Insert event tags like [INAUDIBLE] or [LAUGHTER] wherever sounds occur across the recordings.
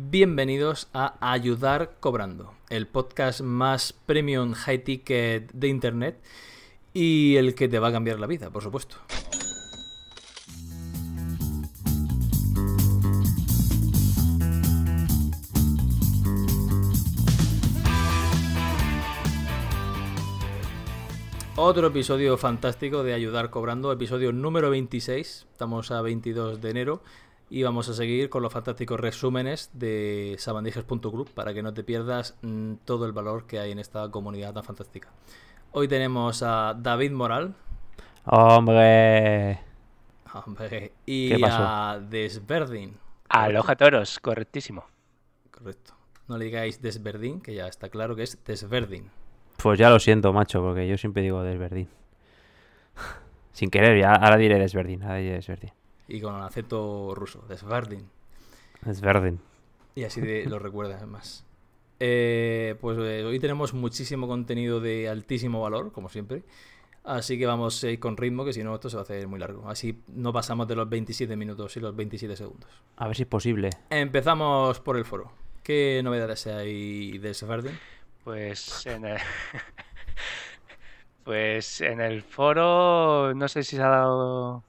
Bienvenidos a Ayudar Cobrando, el podcast más premium high ticket de internet y el que te va a cambiar la vida, por supuesto. Otro episodio fantástico de Ayudar Cobrando, episodio número 26. Estamos a 22 de enero y vamos a seguir con los fantásticos resúmenes de sabandijas.club para que no te pierdas mm, todo el valor que hay en esta comunidad tan fantástica. Hoy tenemos a David Moral. Hombre. Hombre. Y ¿Qué pasó? a Desverdin. Aloha toros, correctísimo. Correcto. No le digáis Desverdin, que ya está claro que es Desverdin. Pues ya lo siento, macho, porque yo siempre digo desverdín. [LAUGHS] Sin querer, ya ahora diré desverdín, ahora diré desverdín. Y con el acento ruso, Desverdin. Desverdín. Y así de- lo [LAUGHS] recuerdas más. Eh, pues eh, hoy tenemos muchísimo contenido de altísimo valor, como siempre. Así que vamos a ir con ritmo, que si no esto se va a hacer muy largo. Así no pasamos de los 27 minutos y los 27 segundos. A ver si es posible. Empezamos por el foro. ¿Qué novedades hay de Sefardin? Pues en el... [LAUGHS] Pues en el foro, no sé si se ha dado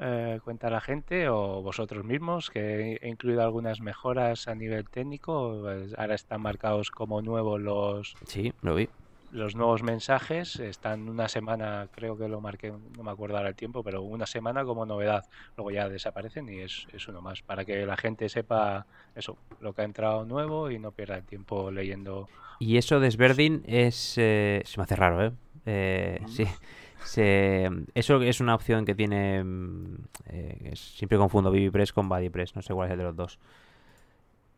eh, cuenta la gente o vosotros mismos que he incluido algunas mejoras a nivel técnico. Pues ahora están marcados como nuevos los, Sí, lo vi. los nuevos mensajes. Están una semana, creo que lo marqué, no me acuerdo ahora el tiempo, pero una semana como novedad. Luego ya desaparecen y es, es uno más, para que la gente sepa eso, lo que ha entrado nuevo y no pierda el tiempo leyendo. Y eso desverdín es... eh, se me hace raro, ¿eh? Eh, sí. Se- eso es una opción que tiene... mm, eh, es- siempre confundo BBPress con BuddyPress, no sé cuál es el de los dos.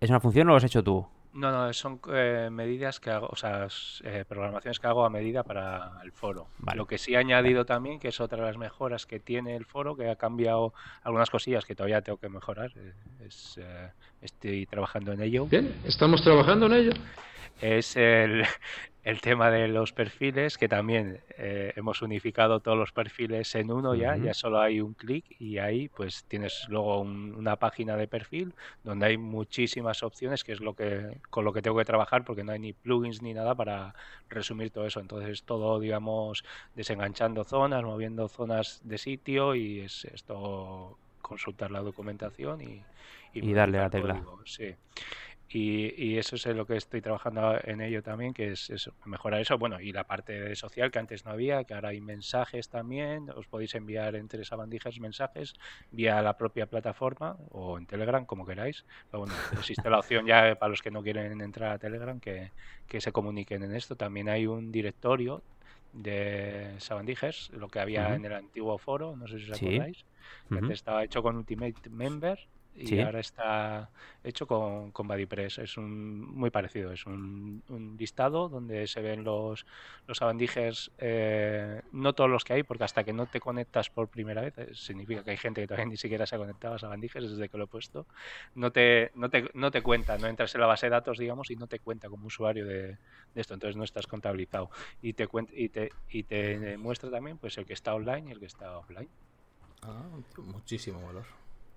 ¿Es una función o lo has hecho tú? No, no, son eh, medidas que hago, o sea, eh, programaciones que hago a medida para el foro. Vale. Lo que sí he añadido también, que es otra de las mejoras que tiene el foro, que ha cambiado algunas cosillas que todavía tengo que mejorar, eh, es, eh, estoy trabajando en ello. Bien, estamos trabajando en ello. Es el, [LAUGHS] el tema de los perfiles, que también eh, hemos unificado todos los perfiles en uno ya, ya solo hay un clic y ahí pues tienes luego un- una página de perfil donde hay muchísimas opciones, que es lo que con lo que tengo que trabajar porque no hay ni plugins ni nada para resumir todo eso. Entonces todo, digamos, desenganchando zonas, moviendo zonas de sitio y es esto consultar la documentación y, Y darle a la tecla. Sí. Y, y eso es lo que estoy trabajando en ello también, que es, mejorar eso. Bueno, y la parte social que antes no había, que ahora hay mensajes también. Os podéis enviar entre sabandijas mensajes vía la propia plataforma o en Telegram, como queráis. Pero bueno, existe la opción ya para los que no quieren entrar a Telegram que, que se comuniquen en esto. También hay un directorio de sabandijas, lo que había en el antiguo foro, no sé si os acordáis. que estaba hecho con Ultimate Member y Sí. ahora está hecho con, con BuddyPress. Es un, muy parecido, es un, un listado donde se ven los, los sabandijes, eh, no todos los que hay, porque hasta que no te conectas por primera vez, eh, significa que hay gente que todavía [LAUGHS] ni siquiera se ha conectado a sabandijes desde que lo he puesto, no te, no te, no te cuenta, no entras en la base de datos, digamos, y no te cuenta como usuario de, de esto, entonces no estás contabilizado. Y te, cuen- y, te, y te muestra también pues el que está online y el que está offline. Ah, muchísimo valor.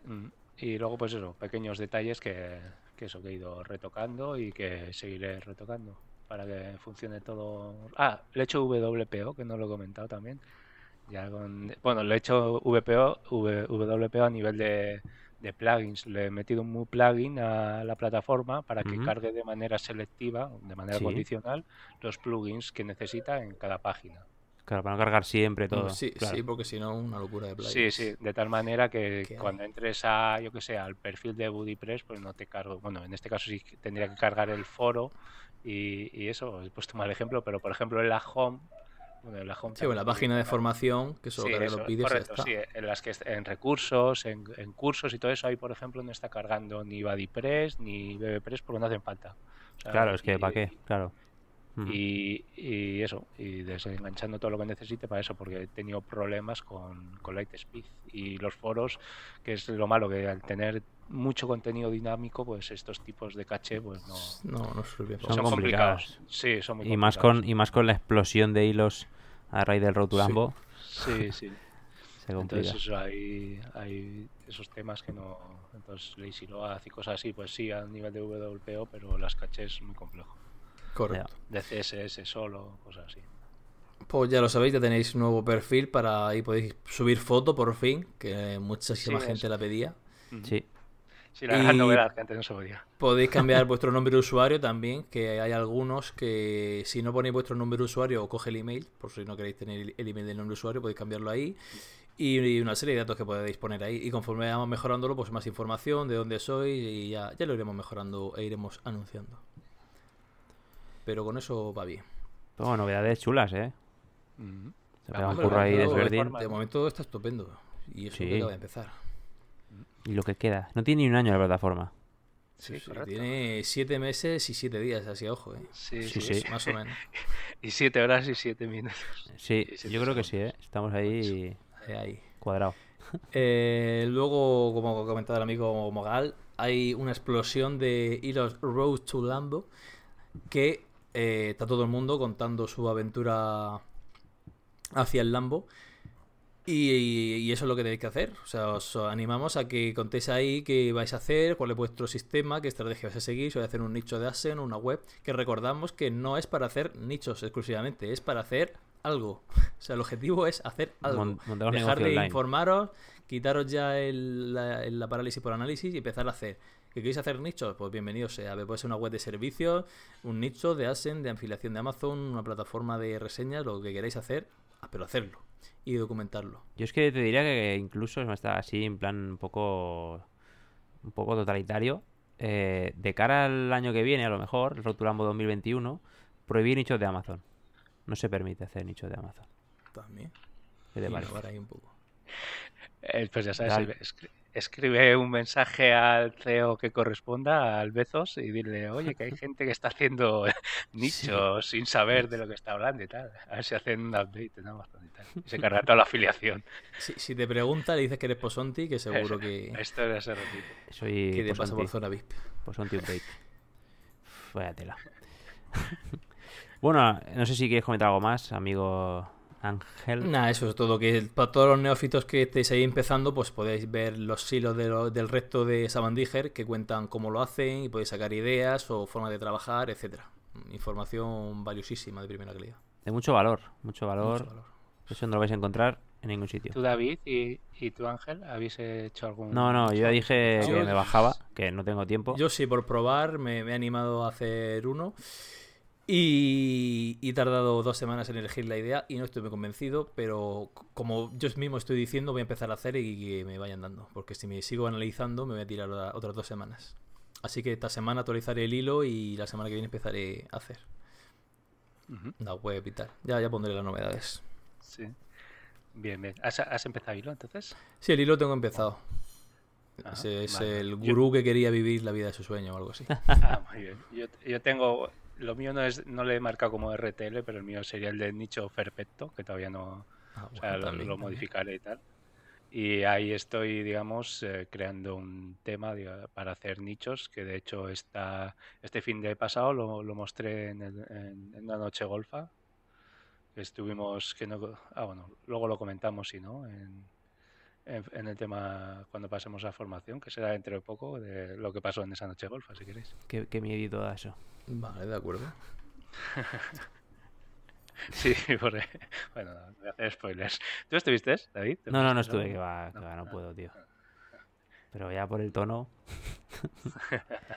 Mm, Y luego, pues eso, pequeños detalles que, que eso que he ido retocando y que seguiré retocando para que funcione todo. Ah, le he hecho WPO, que no lo he comentado también. Ya con... Bueno, le he hecho VPO, V- WPO a nivel de, de plugins. Le he metido un mu plugin a la plataforma para que cargue de manera selectiva, de manera Sí. condicional, los plugins que necesita en cada página. Claro, para no cargar siempre todo. sí, claro. sí, porque si no, una locura de Sí, plugins. sí, de tal manera que cuando entres a, yo que sé, al perfil de BuddyPress, pues no te cargo. Bueno, en este caso sí tendría que cargar el foro y, y eso, he puesto mal ejemplo, pero por ejemplo en la home, bueno, en la home Sí, bueno, la página de formación, que solo Sí, carga eso, los vídeos correcto, sí, en las que en recursos, en, en cursos y todo eso, ahí por ejemplo no está cargando ni BuddyPress ni BBPress porque no hacen falta. O sea, Claro, es que y- ¿para qué? Claro. Y, y eso, y desenganchando todo lo que necesite para eso, porque he tenido problemas con, con Lightspeed y los foros, que es lo malo, que al tener mucho contenido dinámico, pues estos tipos de caché, pues no... No, no sirve. Son Son complicados. complicados. Sí, son muy Y más complicados. con y más con la explosión de hilos a raíz del Road to Sí. Sí, sí. [LAUGHS] Se. Entonces eso, hay, hay esos temas que no... Entonces Lazy Load y cosas así, pues sí, a nivel de WPO, pero las cachés es muy complejo. Correcto. De CSS solo, cosas así. Pues ya lo sabéis, ya tenéis nuevo perfil para ahí podéis subir foto por fin, que muchísima Sí, gente eso. la pedía. Sí. Sí, la gran novedad que antes no se podía. Podéis cambiar [LAUGHS] vuestro nombre de usuario también, que hay algunos que si no ponéis vuestro nombre de usuario o coge el email, por si no queréis tener el email del nombre de usuario, podéis cambiarlo ahí. Y y una serie de datos que podéis poner ahí. Y conforme vayamos mejorándolo, pues más información de dónde sois y ya, ya lo iremos mejorando e iremos anunciando. Pero con eso va bien. Bueno, novedades chulas, ¿eh? Se pega un hombre, curro ahí de de Sverdin. forma- De momento está estupendo. Y eso Sí. que acaba de empezar. Y lo que queda. No tiene ni un año la plataforma. Sí, Sí. Tiene siete meses y siete días, así a ojo, ¿eh? Sí, Sí, sí, sí. sí. Más o menos. [LAUGHS] Y siete horas y siete minutos. Sí, yo creo que sí, ¿eh? Estamos ahí Ahí, ahí. cuadrados. [LAUGHS] Eh, luego, como ha comentado el amigo Mogal, hay una explosión de hilos Road to Lambo que eh, está todo el mundo contando su aventura hacia el Lambo. Y, y eso es lo que tenéis que hacer. O sea, os animamos a que contéis ahí qué vais a hacer, cuál es vuestro sistema, qué estrategia vais a seguir, si vais a hacer un nicho de Asen, una web. Que recordamos que no es para hacer nichos exclusivamente, es para hacer algo. [LAUGHS] O sea, el objetivo es hacer algo. Dejar de informaros, quitaros ya el- la, la parálisis por análisis y empezar a hacer. ¿Que queréis hacer nichos? Pues bienvenido sea. Puede ser una web de servicios, un nicho de Asen, de afiliación de Amazon, una plataforma de reseñas, lo que queráis hacer, ah, pero hacerlo y documentarlo. Yo es que te diría que incluso me está así en plan un poco un poco totalitario. eh, de cara al año que viene, a lo mejor, el Rotulambo 2021, prohibir nichos de Amazon. No se permite hacer nichos de Amazon. También. ¿Qué te parece? Innovar ahí un poco. Eh, pues ya sabes. Escri- escribe un mensaje al CEO que corresponda, al Bezos, y dile, oye, que hay [LAUGHS] gente que está haciendo [LAUGHS] nichos sin saber de lo que está hablando y tal. A ver si hacen un update en Amazon y tal. Y se carga [LAUGHS] toda la afiliación. Si, si te pregunta, le dices que eres Posonti, que seguro que, Esto era ese ratito. Soy que te pasa por zona VIP. Posonti update. Vaya tela. bueno, no sé si quieres comentar algo más, amigo Ángel. Nada, eso es todo. Que para todos los neófitos que estéis ahí empezando, pues podéis ver los hilos de lo- del resto de Sabandiger que cuentan cómo lo hacen y podéis sacar ideas o formas de trabajar, etcétera. Información valiosísima de primera calidad. De mucho valor, mucho valor. Mucho valor. Eso no lo vais a encontrar en ningún sitio. ¿Tú, David, y, y tú, Ángel, habéis hecho algún...? No, no, yo ya dije Yo- que me bajaba, que no tengo tiempo. Yo sí, por probar, me, me he animado a hacer uno. Y, he tardado dos semanas en elegir la idea y no estoy muy convencido, pero como yo mismo estoy diciendo, voy a empezar a hacer y que me vayan dando, porque si me sigo analizando me voy a tirar otras dos semanas. Así que esta semana actualizaré el hilo y la semana que viene empezaré a hacer la web y tal. Ya, ya pondré las novedades. Sí. Bien, bien. ¿Has, has empezado hilo entonces? Sí, el hilo tengo empezado. Ah, Ese es vale, el. Yo- gurú que quería vivir la vida de su sueño o algo así. Ah, muy bien. Yo, yo tengo. Lo mío no es no le he marcado como RTL, pero el mío sería el de nicho perfecto, que todavía no. Ah, O sea, bueno, lo, lo también. modificaré y tal. Y ahí estoy, digamos, eh, creando un tema para hacer nichos, que de hecho está, este fin de pasado lo, lo mostré en, el- en- en una noche golfa. que Estuvimos, que no, ah, bueno, luego lo comentamos, si no, en, en, en el tema cuando pasemos a formación, que será dentro de poco, de lo que pasó en esa noche golfa, si queréis. Qué, qué miedito da eso. Vale, de acuerdo. [LAUGHS] Sí, porque, bueno, no voy a hacer spoilers. ¿Tú estuviste, David? ¿Te No, no, no estuve, que va, que No, va, no puedo, tío. Pero ya por el tono. [LAUGHS]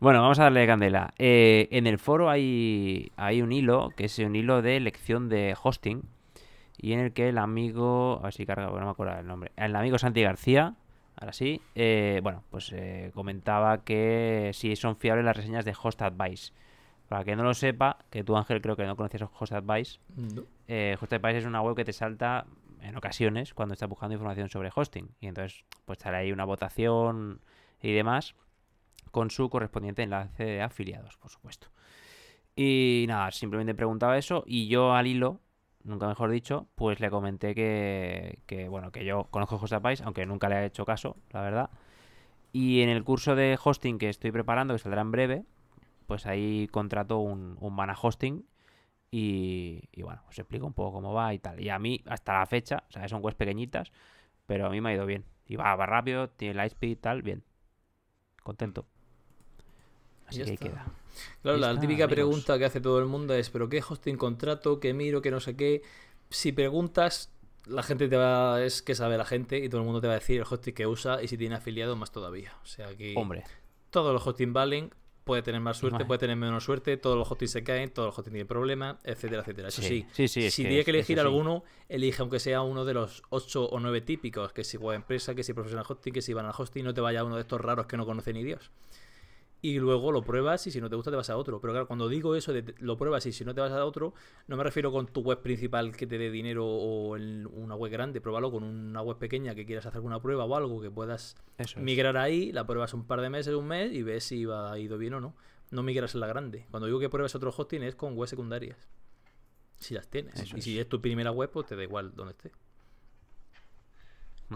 Bueno, vamos a darle candela. Eh, en el foro hay, hay un hilo, que es un hilo de lección de hosting, y en el que el amigo, a ver si carga, bueno, no me acuerdo el nombre, el amigo Santi García, ahora sí, eh, bueno, pues eh, comentaba que si son fiables las reseñas de Host Advice. Para que no lo sepa, que tú Ángel creo que no conocías Host Advice, No. eh, Host Advice es una web que te salta en ocasiones cuando estás buscando información sobre hosting. Y entonces, pues sale ahí una votación y demás con su correspondiente enlace de afiliados, por supuesto. Y nada, simplemente preguntaba eso y yo al hilo, nunca mejor dicho, pues le comenté que, que, bueno, que yo conozco HostAdvice, aunque nunca le he hecho caso, la verdad. Y en el curso de hosting que estoy preparando, que saldrá en breve, pues ahí contrato un, un mana hosting Y, y bueno, os explico un poco cómo va y tal. Y a mí, hasta la fecha, o sea, son webs pequeñitas, pero a mí me ha ido bien. Y va, va rápido, tiene Lightspeed y tal, bien. Contento. Así Ya que ahí está. queda. Claro, la típica amigos. pregunta que hace todo el mundo es, ¿pero qué hosting contrato? ¿Qué miro? ¿Qué no sé qué? Si preguntas, la gente te va... Es que sabe la gente y todo el mundo te va a decir el hosting que usa y si tiene afiliado más todavía. O sea que Hombre, todos los hosting valen, puede tener más suerte, Vale. puede tener menos suerte, todos los hostings se caen, todos los hostings tienen problemas, etcétera, etcétera. Eso sí, Sí, sí, si tiene que elegir alguno, elige aunque sea uno de los 8 o 9 típicos, que si web empresa, que si professional hosting, que si van al hosting, no te vaya uno de estos raros que no conoce ni Dios. Y luego lo pruebas y si no te gusta te vas a otro. Pero claro, cuando digo eso de lo pruebas y si no te vas a otro, no me refiero con tu web principal que te dé dinero o en una web grande, pruébalo con una web pequeña que quieras hacer alguna prueba o algo que puedas eso es. migrar ahí, la pruebas un par de meses, un mes y ves si va ido bien o no. No migras en la grande. Cuando digo que pruebes otro hosting es con webs secundarias. Si las tienes. Eso y es. si es tu primera web, pues te da igual donde esté.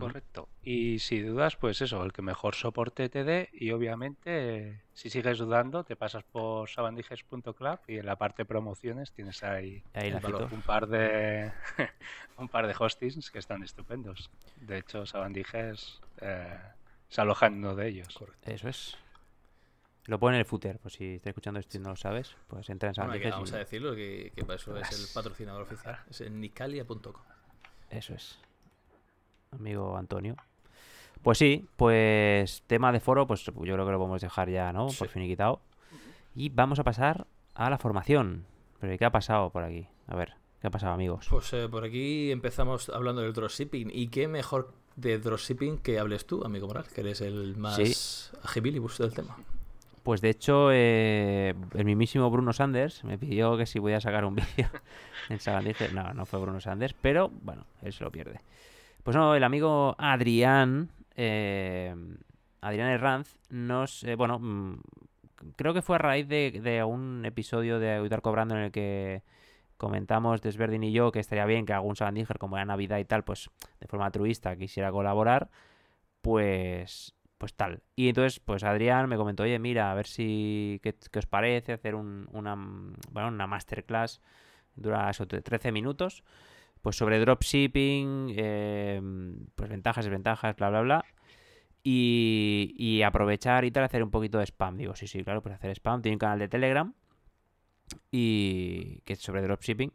Correcto. Y si dudas, pues eso, el que mejor soporte te dé y obviamente si sigues dudando te pasas por sabandijes.club y en la parte promociones tienes ahí valor. cito. un par de [LAUGHS] un par de hostings que están estupendos. De hecho, Sabandijes eh, se aloja en uno de ellos. Eso es. Lo pone en el footer, pues si estás escuchando esto y no lo sabes, pues entra en Bueno, que Sabandijes vamos y- a decirlo, que, que para eso es el patrocinador oficial. Es en nicalia.com. Eso es. Amigo Antonio. Pues sí, pues tema de foro, pues yo creo que lo podemos dejar ya, ¿no? Sí. Por finiquitado. Y vamos a pasar a la formación. Pero ¿qué ha pasado por aquí? A ver, ¿qué ha pasado, amigos? Pues eh, por aquí empezamos hablando del dropshipping. ¿Y qué mejor de dropshipping que hables tú, amigo Moral? Que eres el más agibilibus del tema. Pues de hecho, eh, el mismísimo Bruno Sanders me pidió que si podía sacar un [LAUGHS] vídeo en Sabandije. No, no fue Bruno Sanders, pero bueno, él se lo pierde. Pues no, el amigo Adrián, eh, Adrián Herranz, nos. eh, bueno, mm, creo que fue a raíz de, de un episodio de Ayudar Cobrando en el que comentamos Desverdin y yo que estaría bien que algún Sabandíger, como era Navidad y tal, pues de forma altruista quisiera colaborar. Pues pues tal. Y entonces, pues Adrián me comentó, oye, mira, a ver si, ¿qué, os parece hacer un- una, bueno, una masterclass, dura eso, tre- 13 minutos, pues sobre dropshipping, eh, pues ventajas, desventajas, bla, bla, bla. Y, y aprovechar y tal, hacer un poquito de spam. Digo, sí, sí, claro, pues hacer spam. Tiene un canal de Telegram y que es sobre dropshipping.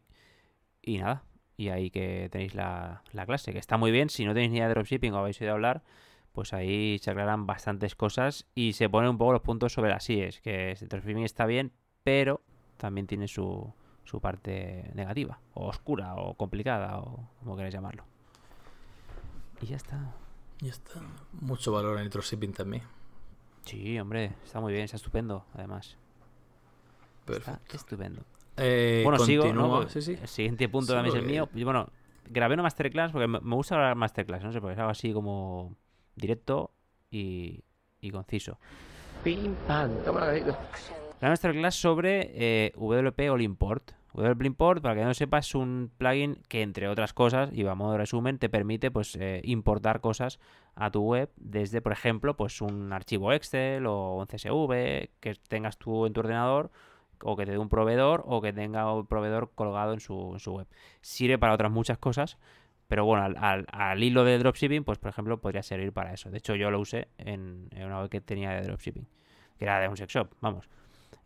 Y nada, y ahí que tenéis la, la clase, que está muy bien. Si no tenéis ni idea de dropshipping o habéis oído hablar, pues ahí se aclaran bastantes cosas y se ponen un poco los puntos sobre las IES, que el dropshipping está bien, pero también tiene su, su parte negativa, o oscura, o complicada, o como queráis llamarlo. Y ya está. Ya está. Mucho valor en el dropshipping también. Sí, hombre, está muy bien, está estupendo, además. Perfecto. Está estupendo. Eh, bueno, sigo, ¿no? continúa. Porque Sí, sí. El siguiente punto también es el mío. Y bueno, grabé una masterclass porque me gusta grabar masterclass, no sé, porque es algo así como directo y, y conciso. Pim, pam, toma. La masterclass sobre eh, WP All Import. WP Import, para que no sepas, es un plugin que, entre otras cosas, y a modo de resumen, te permite pues eh, importar cosas a tu web desde, por ejemplo, pues un archivo Excel o un CSV que tengas tú en tu ordenador o que te dé un proveedor o que tenga un proveedor colgado en su, en su web. Sirve para otras muchas cosas, pero bueno, al, al- hilo de dropshipping, pues por ejemplo, podría servir para eso. De hecho, yo lo usé en, una web que tenía de dropshipping, que era de un sex shop, vamos.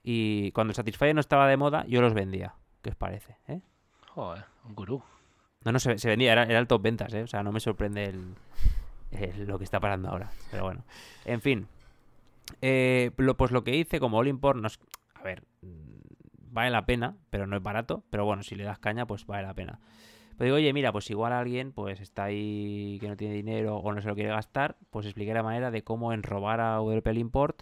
Y cuando Satisfyer no estaba de moda, yo los vendía. ¿Qué os parece? eh? Joder, un gurú. No, no, se, se vendía, era, era el top ventas, ¿eh? O sea, no me sorprende el, el- lo que está pasando ahora. Pero bueno, en fin. Eh, lo, pues lo que hice como All Import, nos, a ver, mm, vale la pena, pero no es barato. Pero bueno, si le das caña, pues vale la pena. Pero digo, oye, mira, pues igual alguien pues está ahí que no tiene dinero o no se lo quiere gastar, pues expliqué la manera de cómo enrobar a WP Import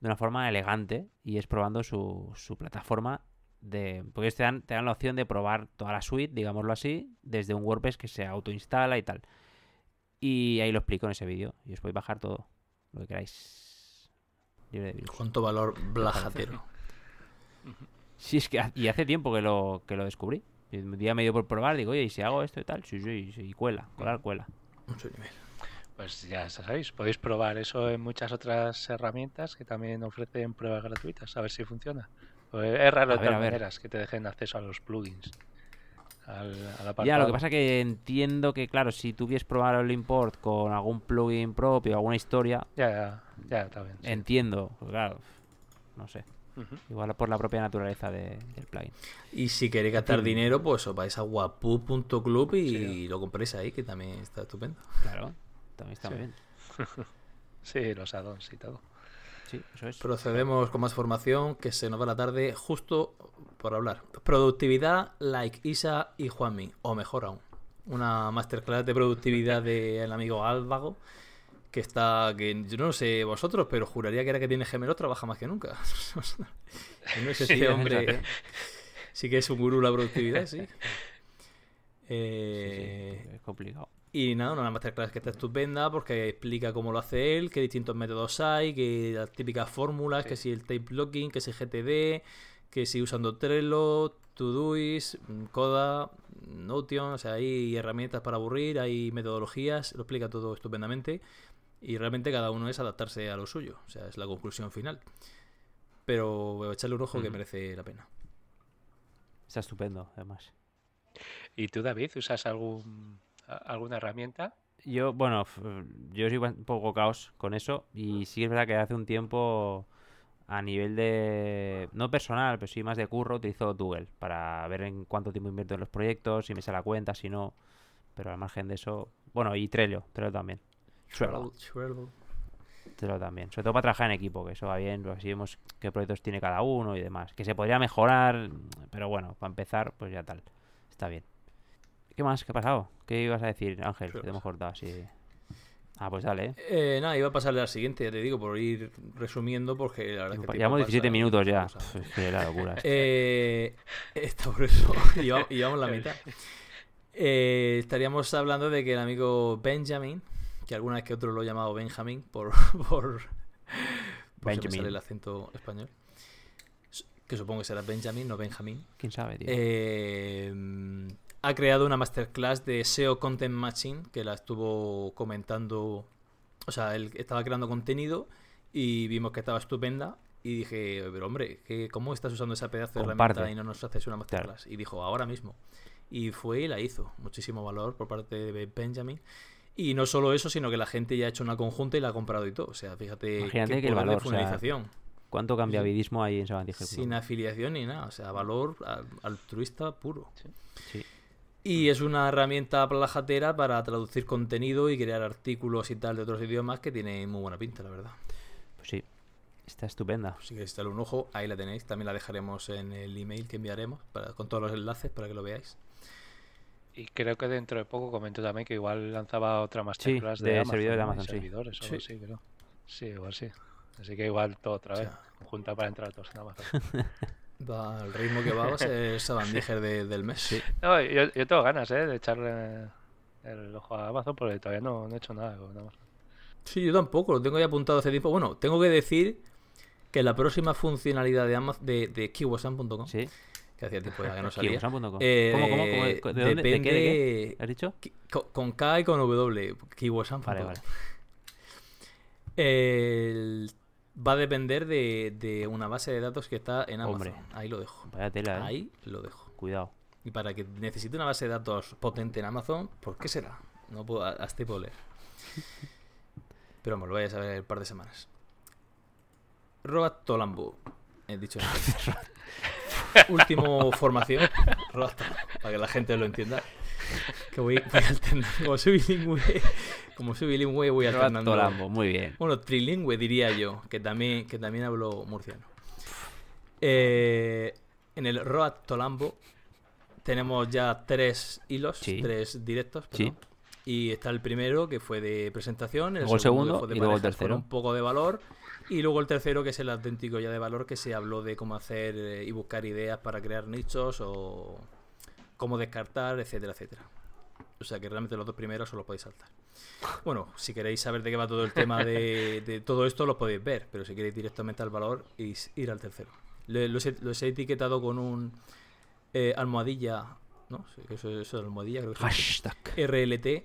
de una forma elegante y es probando su, su plataforma de... Porque ellos te dan, te dan la opción de probar toda la suite, digámoslo así, desde un WordPress que se autoinstala y tal. Y ahí lo explico en ese vídeo. Y os podéis bajar todo, lo que queráis. Libre de virus. ¿Cuánto valor blajatero? [LAUGHS] Sí, es que y hace tiempo que lo, que lo descubrí. Y un día me dio por probar, digo, oye, ¿y si hago esto y tal? Sí, sí, sí, y cuela, colar, cuela. Mucho nivel. Pues ya sabéis, podéis probar eso en muchas otras herramientas que también ofrecen pruebas gratuitas, a ver si funciona. Es raro A de ver, todas a ver. maneras que te dejen acceso a los plugins. Al, al Ya, lo que pasa que entiendo que, claro, si tú quieres probar el import con algún plugin propio, alguna historia, Ya, ya, ya, está bien. sí. entiendo, pues claro, no sé. Igual por la propia naturaleza de- del plugin. Y si queréis gastar dinero, pues os vais a wapu.club y Sí. lo compréis ahí, que también está estupendo. Claro, también está Sí. muy bien. [LAUGHS] Sí, los addons y todo. Sí, eso es. Procedemos con más formación, que se nos va la tarde justo por hablar. Productividad, like Isa y Juanmi, o mejor aún. Una masterclass de productividad del amigo Álvago, que está, que yo no sé vosotros, pero juraría que era que tiene gemelos, trabaja más que nunca. [LAUGHS] No Sí, este hombre sí que es un gurú de la productividad, sí. Sí, sí, Eh, es complicado. Y nada, una masterclass que está estupenda porque explica cómo lo hace él, qué distintos métodos hay, que las típicas fórmulas, que Sí. si el tape locking, que si GTD, que si usando Trello, Todoist, mm, Coda, Notion, o sea, hay herramientas para aburrir, hay metodologías, lo explica todo estupendamente y realmente cada uno es adaptarse a lo suyo, o sea, es la conclusión final. Pero echarle un ojo que merece la pena. Está estupendo, además. ¿Y tú, David, usas algún, alguna herramienta? Yo, bueno, yo soy un poco caos con eso y sí es verdad que hace un tiempo a nivel de, no personal, pero sí más de curro, utilizo Google para ver en cuánto tiempo invierto en los proyectos, si me sale la cuenta, si no, pero al margen de eso, bueno, y Trello, Trello también. Trello, Trello. Trello también, sobre todo para trabajar en equipo, que eso va bien, pues así vemos qué proyectos tiene cada uno y demás, que se podría mejorar, pero bueno, para empezar, pues ya tal, está bien. ¿Qué más? ¿Qué ha pasado? ¿Qué ibas a decir, Ángel? Que te hemos cortado así. Ah, pues dale, ¿eh? Eh, nada, iba a pasarle a la siguiente, ya te digo, por ir resumiendo, porque la verdad es que Llevamos 17 pasa minutos ya. Pff, es que la locura. Eh, está por eso, [LAUGHS] llevamos, llevamos la mitad. Eh, estaríamos hablando de que el amigo Benjamin, que alguna vez que otro lo he llamado Benjamin, por, [LAUGHS] por, por si me Benjamin. sale el acento español, que supongo que será Benjamin, no Benjamin, ¿Quién sabe, tío? eh, ha creado una masterclass de SEO Content Matching que la estuvo comentando. O sea, él estaba creando contenido y vimos que estaba estupenda. Y dije, pero hombre, ¿qué- ¿cómo estás usando esa pedazo de herramienta y no nos haces una masterclass? Y dijo, ahora mismo. Y fue y la hizo. Muchísimo valor por parte de Benjamin. Y no solo eso, sino que la gente ya ha hecho una conjunta y la ha comprado y todo. O sea, fíjate Imagínate qué que el valor, de o sea. ¿Cuánto hay en Sabandija? Sin afiliación ni nada. O sea, valor al- altruista puro. Sí. Y es una herramienta plajatera para traducir contenido y crear artículos y tal de otros idiomas que tiene muy buena pinta, la verdad. Pues sí, está estupenda. Si queréis echarle un ojo, ahí la tenéis. También la dejaremos en el email que enviaremos para, con todos los enlaces para que lo veáis. Y creo que dentro de poco comentó también que igual lanzaba otra masterclass de Amazon, servidores de. Amazon, sí. servidores o Sí. así, creo. Sí, igual sí. Así que igual todo otra O vez. sea, Junta para entrar todos en Amazon. [LAUGHS] va al ritmo que va, va a ser Sabandiger de- del mes. No, yo, yo tengo ganas, ¿eh? De echarle el ojo a Amazon porque todavía no, no he hecho nada con Amazon. Sí, yo tampoco, lo tengo ya apuntado hace tiempo. Bueno, tengo que decir que la próxima funcionalidad de, Amazon, de, de Kiwasan.com, Sí. que hacía tiempo ya que no [LAUGHS] salía, eh, ¿Cómo, cómo, cómo? ¿De dónde? ¿De depende... qué? ¿De qué? ¿Has dicho? Con K y con W, Kiwasan.com. Vale, vale. El- Va a depender de, de una base de datos que está en Amazon. Hombre. Ahí lo dejo. Vaya tela, ¿eh? Ahí lo dejo. Cuidado. Y para que necesite una base de datos potente en Amazon, ¿por qué será? No puedo, hasta ahí puedo leer. [LAUGHS] Pero me lo voy a saber en un par de semanas. Robert Tolambo. He dicho. [LAUGHS] Último formación. Robert Tolambo, para que la gente lo entienda. Que voy, voy alternando. [LAUGHS] Como soy bilingüe, como soy bilingüe voy alternando. Tolambo, muy bien. Bueno, trilingüe diría yo, que también, que también hablo murciano. Eh, en el Road Tolambo tenemos ya tres hilos, Sí. tres directos. Sí. Y está el primero que fue de presentación, el Luego segundo, segundo de y luego el tercero. un poco de valor y luego el tercero que es el auténtico ya de valor que se habló de cómo hacer eh, y buscar ideas para crear nichos o cómo descartar, etcétera, etcétera. O sea que realmente los dos primeros os los podéis saltar. Bueno, si queréis saber de qué va todo el tema de, de todo esto, los podéis ver, pero si queréis directamente al valor, ir al tercero. Los, he, los he etiquetado con un eh, almohadilla, ¿no? Eso, eso es almohadilla, creo que. Hashtag. RLT.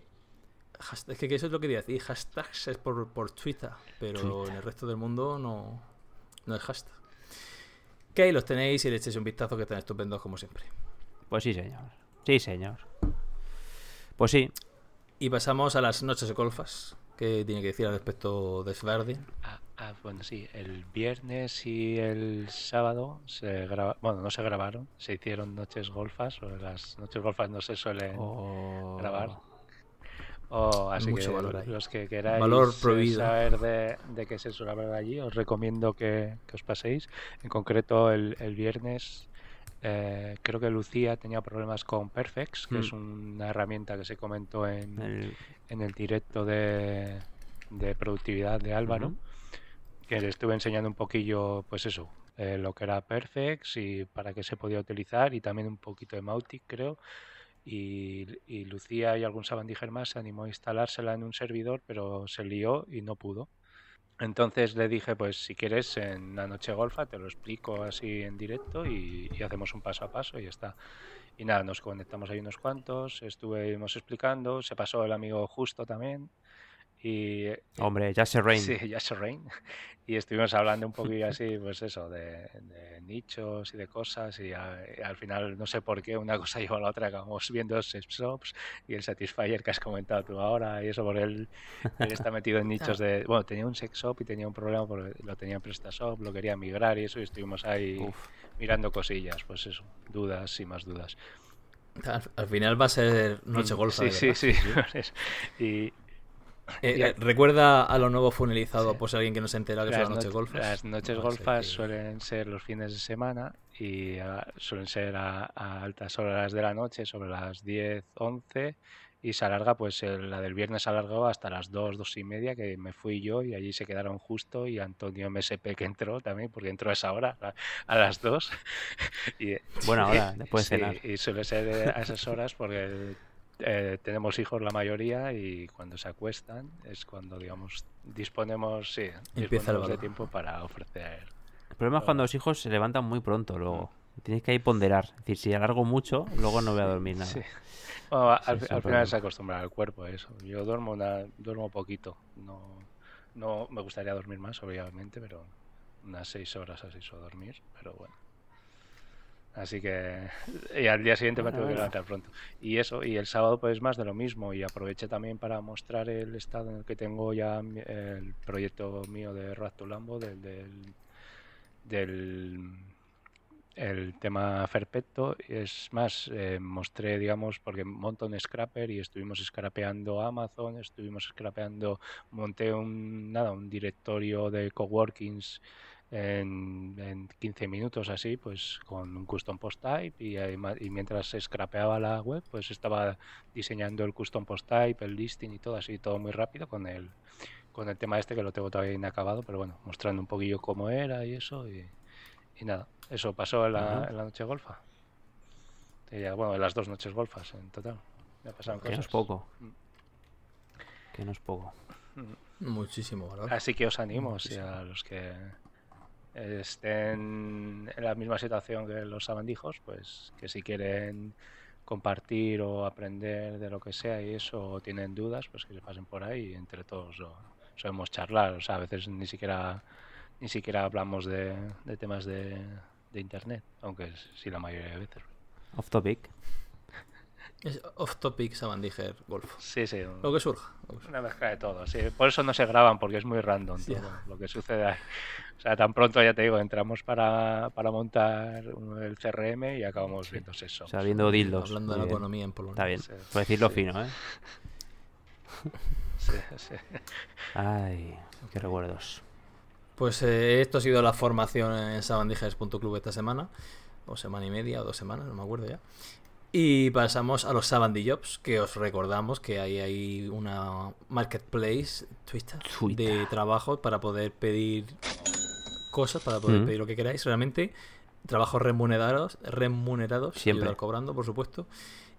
Hashtag, es que eso es lo que quería decir. Hashtags es por, por Twitter, pero en el resto del mundo no, no es hashtag. Que ahí los tenéis y le echéis un vistazo que están estupendos como siempre. Pues sí, señor. Sí, señor. Pues sí. Y pasamos a las noches de golfas. ¿Qué tiene que decir al respecto de Sverdin? Ah, ah, bueno, sí, el viernes y el sábado se graba... bueno, no se grabaron, se hicieron noches golfas, o las noches golfas no se suelen Oh. grabar. Oh, así Mucho que valor ahí. los que queráis Valor prohibido. saber de, de qué se suele hablar allí, os recomiendo que, que os paséis. En concreto, el, el viernes eh, creo que Lucía tenía problemas con Perfex, que es una herramienta que se comentó en, El- en el directo de, de productividad de Álvaro, que le estuve enseñando un poquillo, pues eso, eh, lo que era Perfex y para qué se podía utilizar y también un poquito de Mautic, creo. Y, y Lucía y algún sabandíger más se animó a instalársela en un servidor, pero se lió y no pudo. Entonces le dije, pues si quieres en la noche golfa te lo explico así en directo y, hacemos un paso a paso y ya está. Y nada, nos conectamos ahí unos cuantos, estuvimos explicando, se pasó el amigo justo también. Y Hombre, Just Rain. Sí, Just Rain. [LAUGHS] Y estuvimos hablando un poquillo así, pues eso, de, de nichos y de cosas. Y, a- y al final, no sé por qué, una [LAUGHS] cosa llevó a la otra. Acabamos viendo sex shops y el Satisfyer que has comentado tú ahora. Y eso, por él, él está metido en [LAUGHS] nichos de. Bueno, tenía un sex shop y tenía un problema porque lo tenía en PrestaShop, lo quería migrar y eso. Y estuvimos ahí Uf. mirando cosillas, pues eso, dudas y más dudas. Al, al final va a ser noche Mm, golfa. Sí, sí, verdad. sí. y, Eh, eh, recuerda a lo nuevo funelizado, Sí. por si alguien que no se entera que son Las, las noches noche- golfas. las noches No sé golfas suelen ser los fines de semana y ah, suelen ser a, a altas horas de la noche, sobre las 10, 11 y se alarga, pues el- la del viernes se alargó hasta las 2, 2 y media que me fui yo y allí se quedaron justo y Antonio MSP que entró también porque entró a esa hora, a, a las 2 [LAUGHS] y, Buena hora, [LAUGHS] después de Sí, cenar. y suele ser a esas horas porque eh, tenemos hijos la mayoría y cuando se acuestan es cuando, digamos, disponemos, sí, Empieza el disponemos de tiempo para ofrecer. El problema es cuando los hijos se levantan muy pronto luego. Tienes que ahí ponderar. Es decir, si alargo mucho, luego no voy a dormir nada. Sí. Bueno, a- Sí, al, al problema. final se acostumbra el cuerpo a eso. Yo duermo, una, duermo poquito. No, no me gustaría dormir más, obviamente, pero unas seis horas así suelo dormir, pero bueno. Así que y al día siguiente me tengo que levantar pronto. Y eso, y el sábado pues más de lo mismo. Y aproveché también para mostrar el estado en el que tengo ya el proyecto mío de Road to Lambo, del, del, del el tema Ferpetto. Es más, eh, mostré, digamos, porque monto un scrapper y estuvimos scrapeando Amazon, estuvimos scrapeando, monté un, nada, un directorio de coworkings en, en 15 minutos así, pues con un custom post type y, mientras se scrapeaba la web, pues estaba diseñando el custom post type, el listing y todo así, todo muy rápido con el, con el tema este que lo tengo todavía inacabado, pero bueno, mostrando un poquillo cómo era y eso y, y nada, eso pasó en la, Ajá. en la noche golfa. Y ya, bueno, en las dos noches golfas en total. Pasaron Que no es poco. Mm. Que no es poco. Muchísimo valor. Así que os animo, si a los que estén en la misma situación que los sabandijos, pues que si quieren compartir o aprender de lo que sea y eso, o tienen dudas, pues que se pasen por ahí entre todos lo sabemos charlar. O sea, a veces ni siquiera ni siquiera hablamos de, temas de, de internet, aunque sí la mayoría de veces. Off. Es off topic Sabandiger Golf. Sí, sí, Lo que surja. lo que surja. Una mezcla de todo, sí. Por eso no se graban, porque es muy random Sí. todo lo que sucede ahí. O sea, tan pronto, ya te digo, entramos para, para montar el CRM y acabamos viendo eso. O sea, viendo dildos. Hablando de la bien. economía en Polonia. Está bien. Sí. Por decirlo Sí. fino, ¿eh? Sí, sí. Ay, qué recuerdos. Pues eh, esto ha sido la formación en sabandijas.club esta semana, o semana y media, o dos semanas, no me acuerdo ya. Y pasamos a los Sabandy Jobs, que os recordamos que hay ahí una marketplace Twitter, Twitter. de trabajo para poder pedir cosas, para poder Mm. pedir lo que queráis. Realmente, trabajos remunerados, remunerados, Siempre. ayudar cobrando, por supuesto.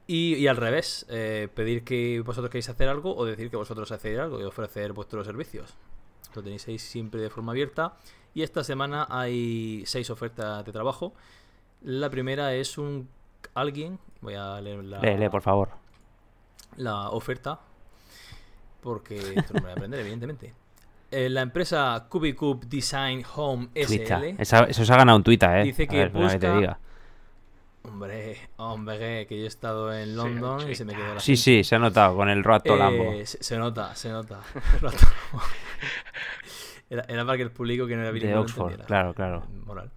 Y, y al revés, eh, pedir que vosotros queréis hacer algo o decir que vosotros hacéis algo y ofrecer vuestros servicios. Lo tenéis ahí siempre de forma abierta. Y esta semana hay seis ofertas de trabajo. La primera es un alguien. Voy a leer la, Lee, lee, por favor. la oferta. Porque esto no me voy a aprender, [LAUGHS] evidentemente. Eh, la empresa Cubicube Design Home. SL. Esa- eso se ha ganado un Twitter, ¿eh? Dice A que ver, una vez te busca- diga. Hombre, hombre, que yo he estado en London sí. y se me quedó la Sí, sí, se ha notado con el rato Lambo. Eh, se, se nota, se nota. [LAUGHS] [LAUGHS] era, era para que el público que no era bilingüe De Oxford, claro, claro. Moral.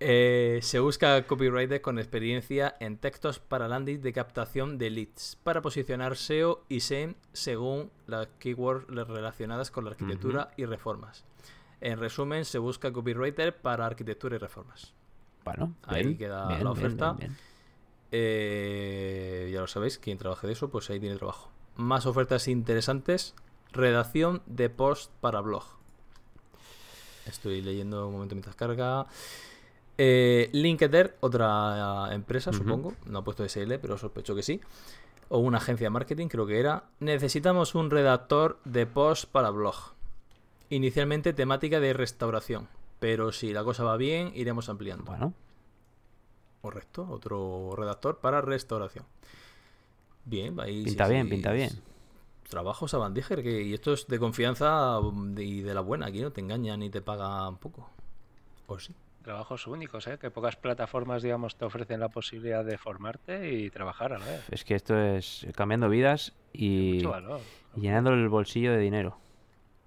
Eh, se busca copywriter con experiencia en textos para landing de captación de leads para posicionar SEO y SEM según las keywords relacionadas con la arquitectura y reformas. En resumen, se busca copywriter para arquitectura y reformas. Bueno, Ahí bien, queda bien, la oferta. bien. Eh, ya lo sabéis, quien trabaje de eso, pues ahí tiene trabajo. Más ofertas interesantes. Redacción de post para blog. Estoy leyendo un momento mientras carga. Eh, LinkedIn, otra empresa, supongo. No ha puesto SL, pero sospecho que sí. O una agencia de marketing, creo que era. Necesitamos un redactor de post para blog. Inicialmente temática de restauración. Pero si la cosa va bien, iremos ampliando. Bueno, Correcto, otro redactor para restauración. Bien, ahí sí, pinta bien, sí, pinta bien. Trabajo que y esto es de confianza de- y de la buena, aquí no te engañan ni te pagan poco. ¿O sí? Trabajos únicos, ¿eh? Que pocas plataformas, digamos, te ofrecen la posibilidad de formarte y trabajar a la vez. Es que esto es cambiando vidas y, llenando el bolsillo de dinero.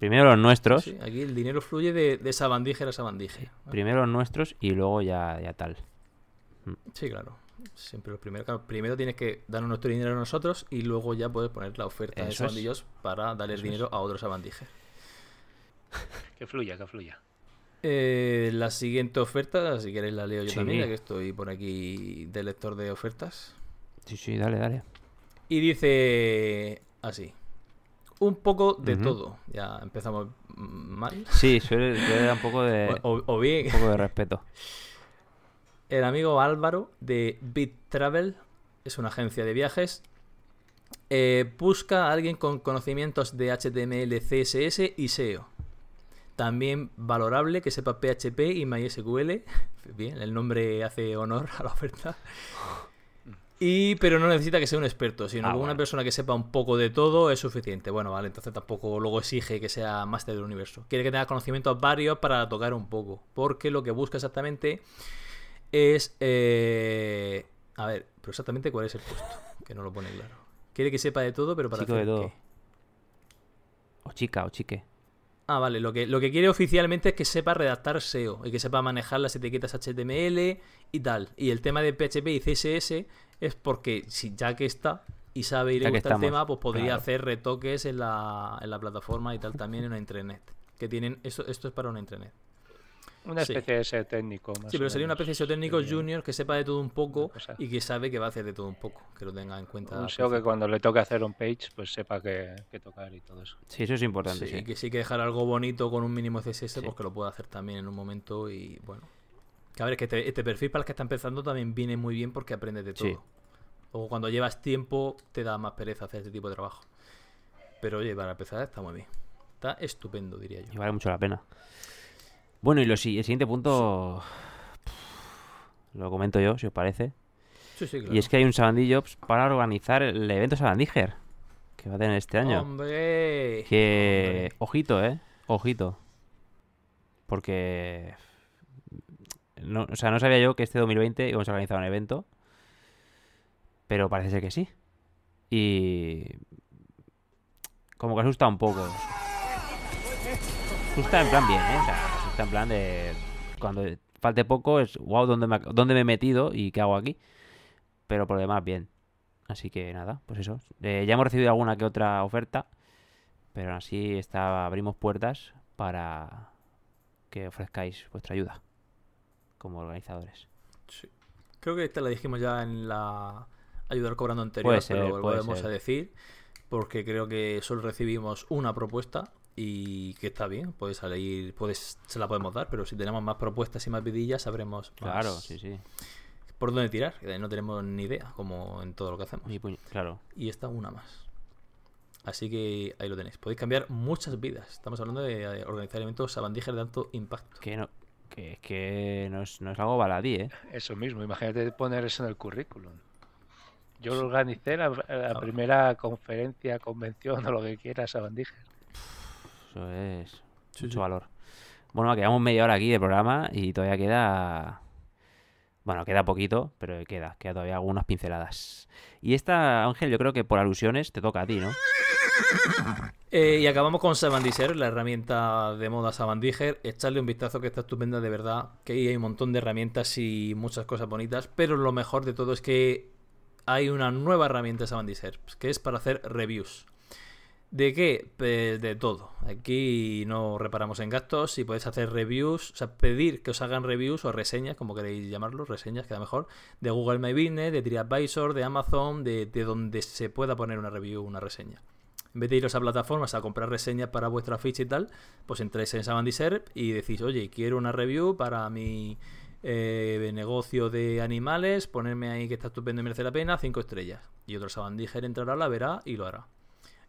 Primero los nuestros, Sí, aquí el dinero fluye de, de a Sabandiger. primero los nuestros y luego ya, ya tal. Sí, claro. Siempre lo primero, claro, primero tienes que darnos nuestro dinero a nosotros y luego ya puedes poner la oferta de Eso es. Sabandillos para darle el es. dinero a otro Sabandiger. Que fluya, que fluya. Eh, la siguiente oferta, si queréis la leo yo Sí. también, ya que estoy por aquí de lector de ofertas. Sí, sí, dale, dale. Y dice así. Un poco de todo. Ya empezamos mal. Sí, suele, suele dar un poco de, [LAUGHS] O, o bien, un poco de respeto. [LAUGHS] el amigo Álvaro de Bit Travel, es una agencia de viajes, eh, busca a alguien con conocimientos de HTML, CSS y SEO. También valorable que sepa PHP y MySQL. [LAUGHS] Bien, el nombre hace honor a la oferta. Y, pero no necesita que sea un experto, sino Ah, que una bueno. persona que sepa un poco de todo es suficiente. Bueno, vale, entonces tampoco luego exige que sea máster del universo. Quiere que tenga conocimientos varios para tocar un poco. Porque lo que busca exactamente es. eh, A ver, pero exactamente cuál es el puesto. Que no lo pone claro. Quiere que sepa de todo, pero para Chico de hacer todo. qué? O chica, o chique. Ah, vale, lo que, lo que quiere oficialmente es que sepa redactar SEO y que sepa manejar las etiquetas HTML y tal. Y el tema de PHP y CSS es porque si ya que está y sabe que gusta el tema, pues podría claro. hacer retoques en la, en la plataforma y tal también en una intranet. Que tienen, esto, esto es para una intranet. Una Sí. especie de ese técnico. Más Sí, pero sería una especie de técnico Sería junior que sepa de todo un poco y que sabe que va a hacer de todo un poco. Que lo tenga en cuenta. Un SEO que cuando le toque hacer un page, pues sepa qué qué tocar y todo eso. Sí, eso es importante, Sí, sí. que sí que dejar algo bonito con un mínimo CSS, Sí. pues que lo pueda hacer también en un momento y bueno. Que a ver, es que este, este perfil para el que está empezando también viene muy bien porque aprendes de todo. Sí. O cuando llevas tiempo te da más pereza hacer este tipo de trabajo. Pero oye, para empezar está muy bien. Está estupendo, diría yo. Y vale mucho la pena. Bueno, y lo, si- el siguiente punto lo comento yo, si os parece. Sí, sí, claro. Y es que hay un Sabandí Jobs para organizar el evento Sabandíger que va a tener este año. ¡Hombre! Que, Hombre. ojito, eh, ojito. Porque, no, o sea, no sabía yo que este 2020 íbamos a organizar un evento, pero parece ser que sí. Y como que asusta un poco. Asusta en plan bien, ¿eh? O sea, en plan de cuando falte poco es, wow, ¿dónde me, ¿dónde me he metido y qué hago aquí? Pero por lo demás, bien. Así que nada, pues eso. Eh, ya hemos recibido alguna que otra oferta, pero así está, abrimos puertas para que ofrezcáis vuestra ayuda como organizadores. Sí. Creo que esta la dijimos ya en la ayudar cobrando anterior, ser, pero volvemos a decir porque creo que solo recibimos una propuesta y que está bien, puede salir, puedes, se la podemos dar, pero si tenemos más propuestas y más vidillas sabremos más Claro, sí, sí. por dónde tirar, que no tenemos ni idea, como en todo lo que hacemos. Puño- claro. Y esta una más. Así que ahí lo tenéis. Podéis cambiar muchas vidas. Estamos hablando de organizar eventos sabandíger de alto impacto. Que no, que es que no es, no es algo baladí, ¿eh? Eso mismo, imagínate poner eso en el currículum. Yo organicé la, la Ah. primera conferencia, convención o lo que quieras a Bandíger. Eso es Sí, mucho sí. valor. Bueno, quedamos media hora aquí de programa y todavía queda. Bueno, queda poquito, pero queda, queda todavía algunas pinceladas. Y esta, Ángel, yo creo que por alusiones te toca a ti, ¿no? Eh, y acabamos con Sabandiser, la herramienta de moda Sabandiger. Echarle un vistazo que está estupenda de verdad. Que ahí hay un montón de herramientas y muchas cosas bonitas. Pero lo mejor de todo es que hay una nueva herramienta de Sabandiser, que es para hacer reviews. ¿De qué? Pues de todo. Aquí no reparamos en gastos y podéis hacer reviews, o sea, pedir que os hagan reviews o reseñas, como queréis llamarlo, reseñas queda mejor, de Google My Business, de TripAdvisor, de Amazon, de, de donde se pueda poner una review, una reseña. En vez de iros a plataformas a comprar reseñas para vuestra ficha y tal, pues entráis en Sabandiser y decís, oye, quiero una review para mi eh, negocio de animales, ponerme ahí que está estupendo y merece la pena, cinco estrellas. Y otro Sabandiger entrará, la verá y lo hará.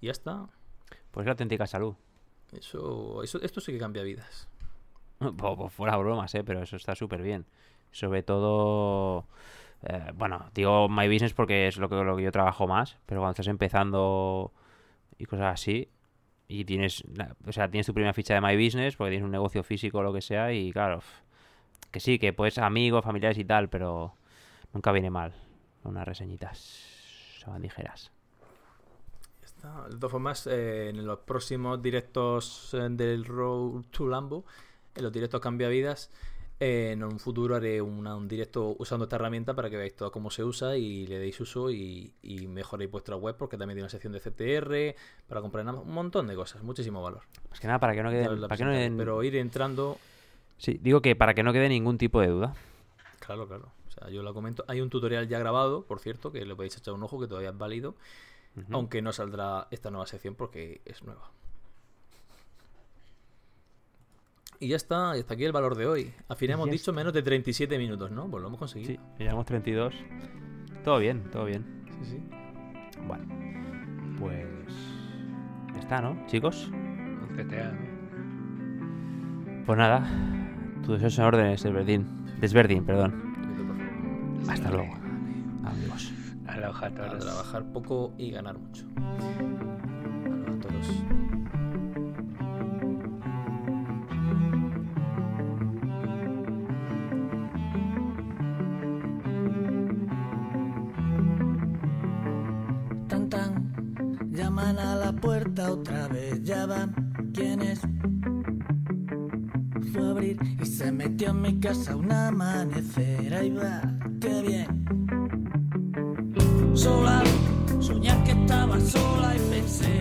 Y ya está. Pues es la auténtica salud. Eso, eso, esto sí que cambia vidas. [LAUGHS] Pues, pues fuera bromas, ¿eh? Pero eso está súper bien. Sobre todo... eh, bueno, digo My Business porque es lo que, lo que yo trabajo más, pero cuando estás empezando y cosas así, y tienes, o sea, tienes tu primera ficha de My Business porque tienes un negocio físico o lo que sea, y claro, que sí, que puedes amigos, familiares y tal, pero nunca viene mal unas reseñitas. Ya está. De todas formas, eh, en los próximos directos eh, del Road to Lambo, en los directos cambia vidas, eh, en un futuro haré una- un directo usando esta herramienta para que veáis todo cómo se usa y le deis uso y, y mejoréis vuestra web porque también tiene una sección de CTR para comprar un montón de cosas, muchísimo valor. Más que nada para que no para que no Pero ir entrando, Sí, digo que para que no quede ningún tipo de duda. claro, claro. O sea, yo la comento. Hay un tutorial ya grabado, por cierto, que le podéis echar un ojo que todavía es válido. Aunque no saldrá esta nueva sección porque es nueva. Y ya está, y hasta aquí el valor de hoy. Al final hemos dicho menos de 37 minutos, ¿no? Pues lo hemos conseguido. Sí, llevamos 32. Todo bien, todo bien. Sí, sí. Bueno, pues ya está, ¿no, chicos? Un CTA, ¿no? Pues nada, tus deseos en órdenes, Desverdín. Desverdín, perdón. Hasta luego, amigos. Aloha a A todos. trabajar poco y ganar mucho. Aloha a todos. Tan tan, llaman a la puerta otra vez, ya van. ¿Quién es? Fue a abrir y se metió en mi casa un amanecer. Ahí va, qué bien. Sola, soñar que estaba sola y pensé,